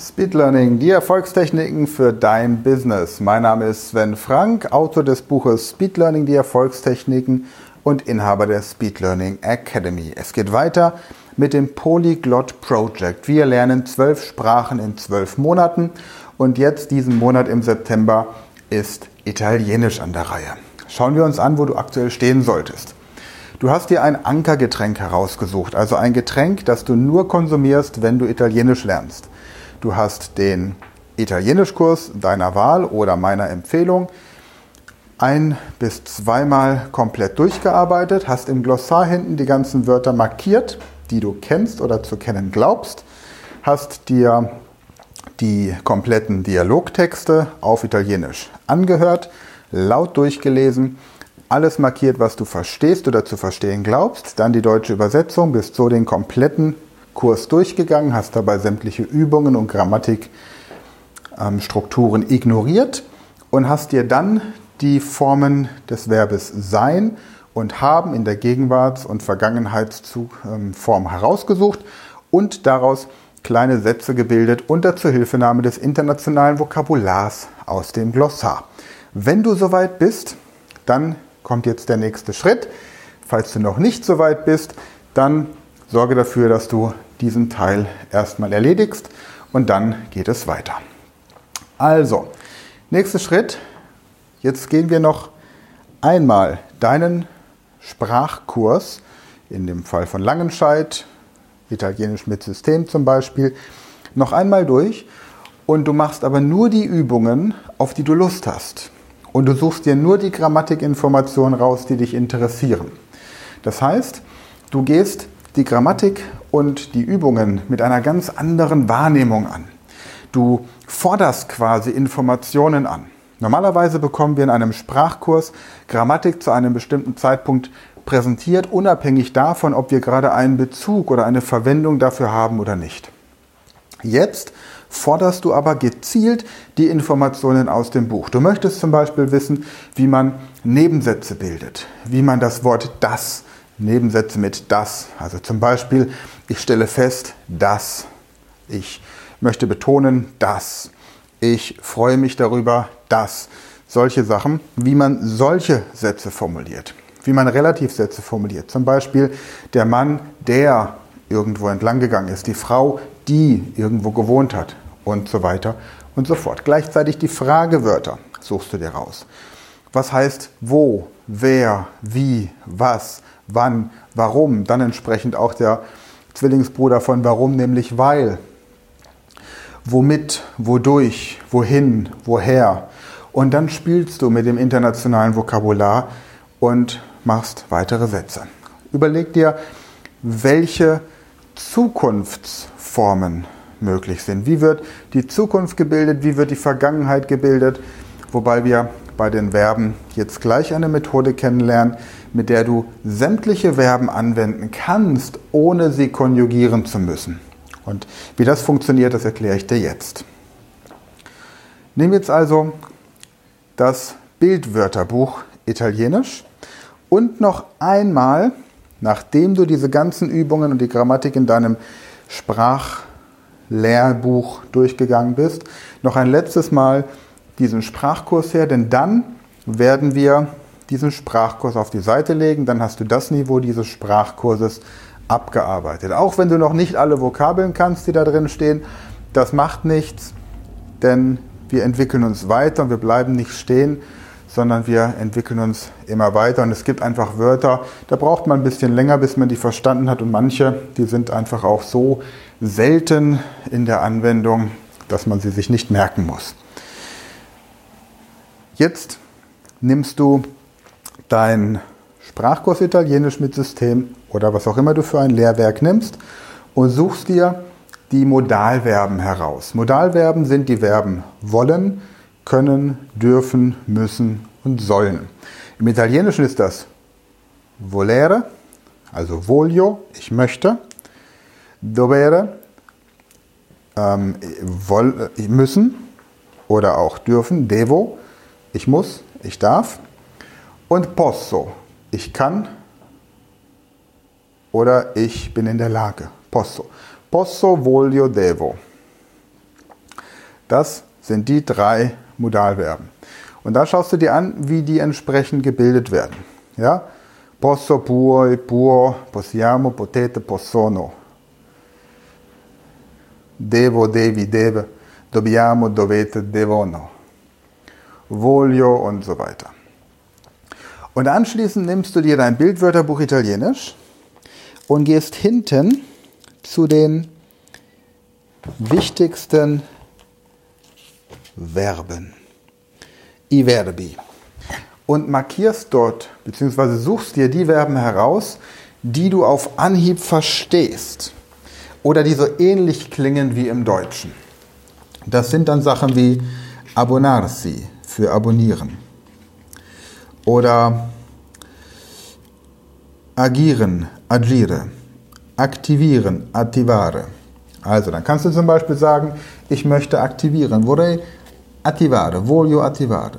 Speed Learning, die Erfolgstechniken für dein Business. Mein Name ist Sven Frank, Autor des Buches Speed Learning, die Erfolgstechniken und Inhaber der Speed Learning Academy. Es geht weiter mit dem Polyglot Project. Wir lernen zwölf Sprachen in zwölf Monaten und jetzt diesen Monat im September ist Italienisch an der Reihe. Schauen wir uns an, wo du aktuell stehen solltest. Du hast dir ein Ankergetränk herausgesucht, also ein Getränk, das du nur konsumierst, wenn du Italienisch lernst. Du hast den Italienischkurs deiner Wahl oder meiner Empfehlung ein bis zweimal komplett durchgearbeitet, hast im Glossar hinten die ganzen Wörter markiert, die du kennst oder zu kennen glaubst, hast dir die kompletten Dialogtexte auf Italienisch angehört, laut durchgelesen, alles markiert, was du verstehst oder zu verstehen glaubst, dann die deutsche Übersetzung, bist so den kompletten Kurs durchgegangen, hast dabei sämtliche Übungen und Grammatikstrukturen ähm, ignoriert und hast dir dann die Formen des Verbes sein und haben in der Gegenwarts- und Vergangenheitsform herausgesucht und daraus kleine Sätze gebildet unter Zuhilfenahme des internationalen Vokabulars aus dem Glossar. Wenn du soweit bist, dann kommt jetzt der nächste Schritt. Falls du noch nicht soweit bist, dann sorge dafür, dass du diesen Teil erstmal erledigst und dann geht es weiter. Also, nächster Schritt. Jetzt gehen wir noch einmal deinen Sprachkurs, in dem Fall von Langenscheid, Italienisch mit System zum Beispiel, noch einmal durch und du machst aber nur die Übungen, auf die du Lust hast. Und du suchst dir nur die Grammatikinformationen raus, die dich interessieren. Das heißt, du gehst die Grammatik und die Übungen mit einer ganz anderen Wahrnehmung an. Du forderst quasi Informationen an. Normalerweise bekommen wir in einem Sprachkurs Grammatik zu einem bestimmten Zeitpunkt präsentiert, unabhängig davon, ob wir gerade einen Bezug oder eine Verwendung dafür haben oder nicht. Jetzt forderst du aber gezielt die Informationen aus dem Buch. Du möchtest zum Beispiel wissen, wie man Nebensätze bildet, wie man das Wort das Nebensätze mit das. Also zum Beispiel, ich stelle fest, dass. Ich möchte betonen, dass. Ich freue mich darüber, dass. Solche Sachen, wie man solche Sätze formuliert. Wie man Relativsätze formuliert. Zum Beispiel der Mann, der irgendwo entlang gegangen ist. Die Frau, die irgendwo gewohnt hat. Und so weiter und so fort. Gleichzeitig die Fragewörter suchst du dir raus. Was heißt wo, wer, wie, was, wann, warum, dann entsprechend auch der Zwillingsbruder von warum, nämlich weil. Womit, wodurch, wohin, woher. Und dann spielst du mit dem internationalen Vokabular und machst weitere Sätze. Überleg dir, welche Zukunftsformen möglich sind. Wie wird die Zukunft gebildet? Wie wird die Vergangenheit gebildet? Wobei wir bei den Verben jetzt gleich eine Methode kennenlernen, mit der du sämtliche Verben anwenden kannst, ohne sie konjugieren zu müssen. Und wie das funktioniert, das erkläre ich dir jetzt. Nimm jetzt also das Bildwörterbuch Italienisch und noch einmal, nachdem du diese ganzen Übungen und die Grammatik in deinem Sprachlehrbuch durchgegangen bist, noch ein letztes Mal diesen Sprachkurs her, denn dann werden wir diesen Sprachkurs auf die Seite legen, dann hast du das Niveau dieses Sprachkurses abgearbeitet. Auch wenn du noch nicht alle Vokabeln kannst, die da drin stehen, das macht nichts, denn wir entwickeln uns weiter und wir bleiben nicht stehen, sondern wir entwickeln uns immer weiter. Und es gibt einfach Wörter, da braucht man ein bisschen länger, bis man die verstanden hat. Und manche, die sind einfach auch so selten in der Anwendung, dass man sie sich nicht merken muss. Jetzt nimmst du dein Sprachkurs Italienisch mit System oder was auch immer du für ein Lehrwerk nimmst und suchst dir die Modalverben heraus. Modalverben sind die Verben wollen, können, dürfen, müssen und sollen. Im Italienischen ist das volere, also voglio, ich möchte, dovere, ähm, woll, müssen oder auch dürfen, devo, ich muss, ich darf. Und posso, ich kann oder ich bin in der Lage. Posso. Posso, voglio, devo. Das sind die drei Modalverben. Und da schaust du dir an, wie die entsprechend gebildet werden. Ja? Posso, puoi, può, possiamo, potete, possono. Devo, devi, deve, dobbiamo, dovete, devono. Voglio und so weiter. Und anschließend nimmst du dir dein Bildwörterbuch Italienisch und gehst hinten zu den wichtigsten Verben. I Verbi. Und markierst dort, beziehungsweise suchst dir die Verben heraus, die du auf Anhieb verstehst oder die so ähnlich klingen wie im Deutschen. Das sind dann Sachen wie abbonarsi für abonnieren oder agieren, agire, aktivieren, attivare. Also dann kannst du zum Beispiel sagen, ich möchte aktivieren, vorrei attivare, voglio attivare.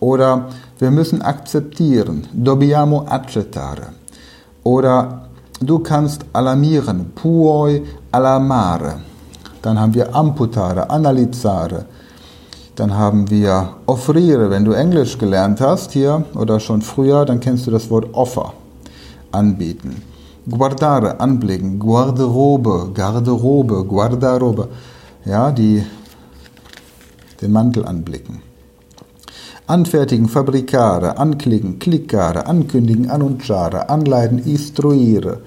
Oder wir müssen akzeptieren, dobbiamo accettare. Oder du kannst alarmieren, puoi alarmare. Dann haben wir amputare, analizzare. Dann haben wir offrire. Wenn du Englisch gelernt hast hier oder schon früher, dann kennst du das Wort offer, anbieten. Guardare, anblicken. Guarderobe, Garderobe, Guardarobe. Ja, die, den Mantel anblicken. Anfertigen, fabricare, anklicken, cliccare, ankündigen, annunciare, anleiten, istruire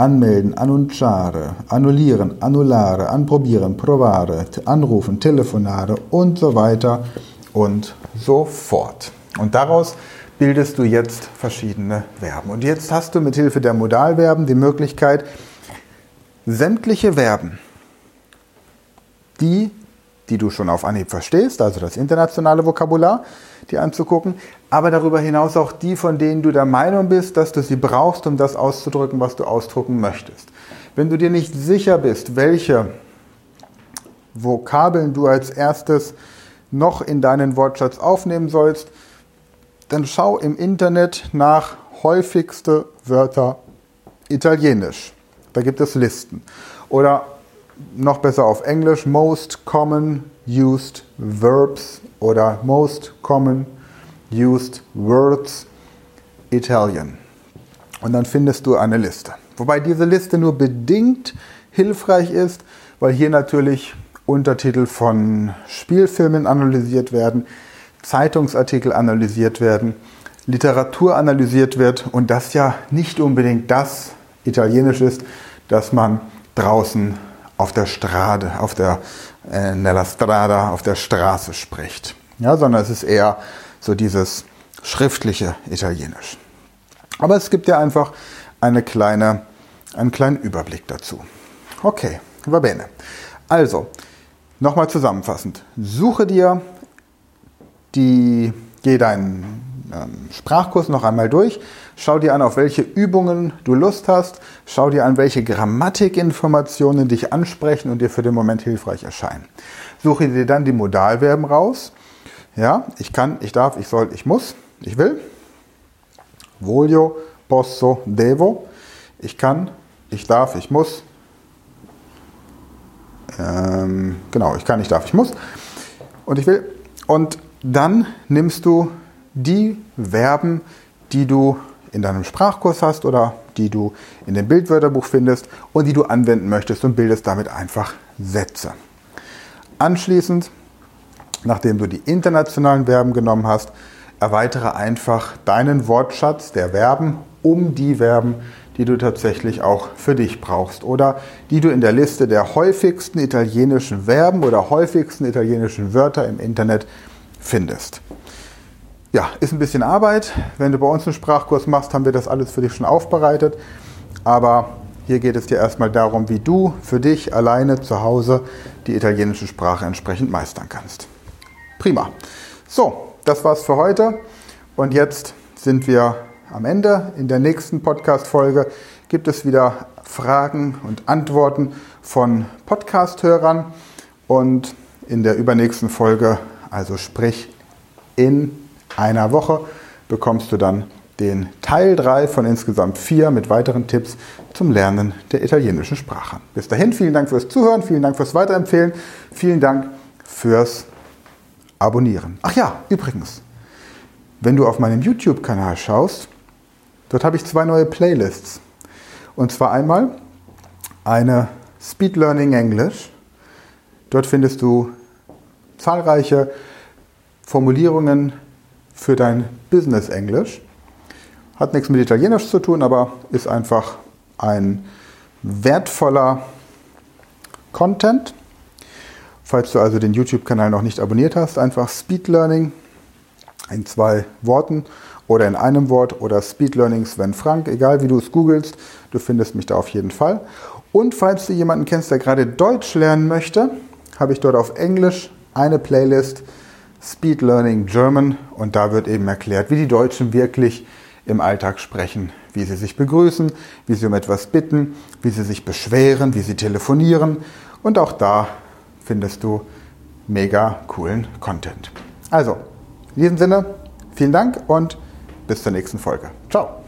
anmelden, annunciare, annullieren, annullare, anprobieren, provare, anrufen, telefonare und so weiter und so fort. Und daraus bildest du jetzt verschiedene Verben. Und jetzt hast du mit Hilfe der Modalverben die Möglichkeit, sämtliche Verben, die die du schon auf Anhieb verstehst, also das internationale Vokabular, die anzugucken, aber darüber hinaus auch die, von denen du der Meinung bist, dass du sie brauchst, um das auszudrücken, was du ausdrucken möchtest. Wenn du dir nicht sicher bist, welche Vokabeln du als erstes noch in deinen Wortschatz aufnehmen sollst, dann schau im Internet nach häufigste Wörter Italienisch. Da gibt es Listen. Oder noch besser auf Englisch, Most Common Used Verbs oder Most Common Used Words Italian. Und dann findest du eine Liste. Wobei diese Liste nur bedingt hilfreich ist, weil hier natürlich Untertitel von Spielfilmen analysiert werden, Zeitungsartikel analysiert werden, Literatur analysiert wird und das ja nicht unbedingt das Italienisch ist, das man draußen auf der Strade, auf der äh, nella strada, auf der Straße spricht. Ja, sondern es ist eher so dieses schriftliche Italienisch. Aber es gibt ja einfach eine kleine, einen kleinen Überblick dazu. Okay, va bene. Also, nochmal zusammenfassend. Suche dir die, geh deinen Sprachkurs noch einmal durch. Schau dir an, auf welche Übungen du Lust hast. Schau dir an, welche Grammatikinformationen dich ansprechen und dir für den Moment hilfreich erscheinen. Suche dir dann die Modalverben raus. Ja, ich kann, ich darf, ich soll, ich muss, ich will. Voglio, posso, devo. Ich kann, ich darf, ich muss. Ähm, genau, ich kann, ich darf, ich muss. Und ich will. Und dann nimmst du die Verben, die du in deinem Sprachkurs hast oder die du in dem Bildwörterbuch findest und die du anwenden möchtest und bildest damit einfach Sätze. Anschließend, nachdem du die internationalen Verben genommen hast, erweitere einfach deinen Wortschatz der Verben um die Verben, die du tatsächlich auch für dich brauchst oder die du in der Liste der häufigsten italienischen Verben oder häufigsten italienischen Wörter im Internet findest. Ja, ist ein bisschen Arbeit. Wenn du bei uns einen Sprachkurs machst, haben wir das alles für dich schon aufbereitet. Aber hier geht es dir erstmal darum, wie du für dich alleine zu Hause die italienische Sprache entsprechend meistern kannst. Prima. So, das war's für heute. Und jetzt sind wir am Ende. In der nächsten Podcast-Folge gibt es wieder Fragen und Antworten von Podcast-Hörern. Und in der übernächsten Folge, also sprich in einer Woche bekommst du dann den Teil 3 von insgesamt 4 mit weiteren Tipps zum Lernen der italienischen Sprache. Bis dahin, vielen Dank fürs Zuhören, vielen Dank fürs Weiterempfehlen, vielen Dank fürs Abonnieren. Ach ja, übrigens, wenn du auf meinem YouTube-Kanal schaust, dort habe ich zwei neue Playlists. Und zwar einmal eine Speed Learning English. Dort findest du zahlreiche Formulierungen für dein Business Englisch. Hat nichts mit Italienisch zu tun, aber ist einfach ein wertvoller Content. Falls du also den YouTube-Kanal noch nicht abonniert hast, einfach Speed Learning in zwei Worten oder in einem Wort oder Speed Learning Sven Frank, egal wie du es googelst, du findest mich da auf jeden Fall. Und falls du jemanden kennst, der gerade Deutsch lernen möchte, habe ich dort auf Englisch eine Playlist Speed Learning German und da wird eben erklärt, wie die Deutschen wirklich im Alltag sprechen, wie sie sich begrüßen, wie sie um etwas bitten, wie sie sich beschweren, wie sie telefonieren und auch da findest du mega coolen Content. Also, in diesem Sinne, vielen Dank und bis zur nächsten Folge. Ciao.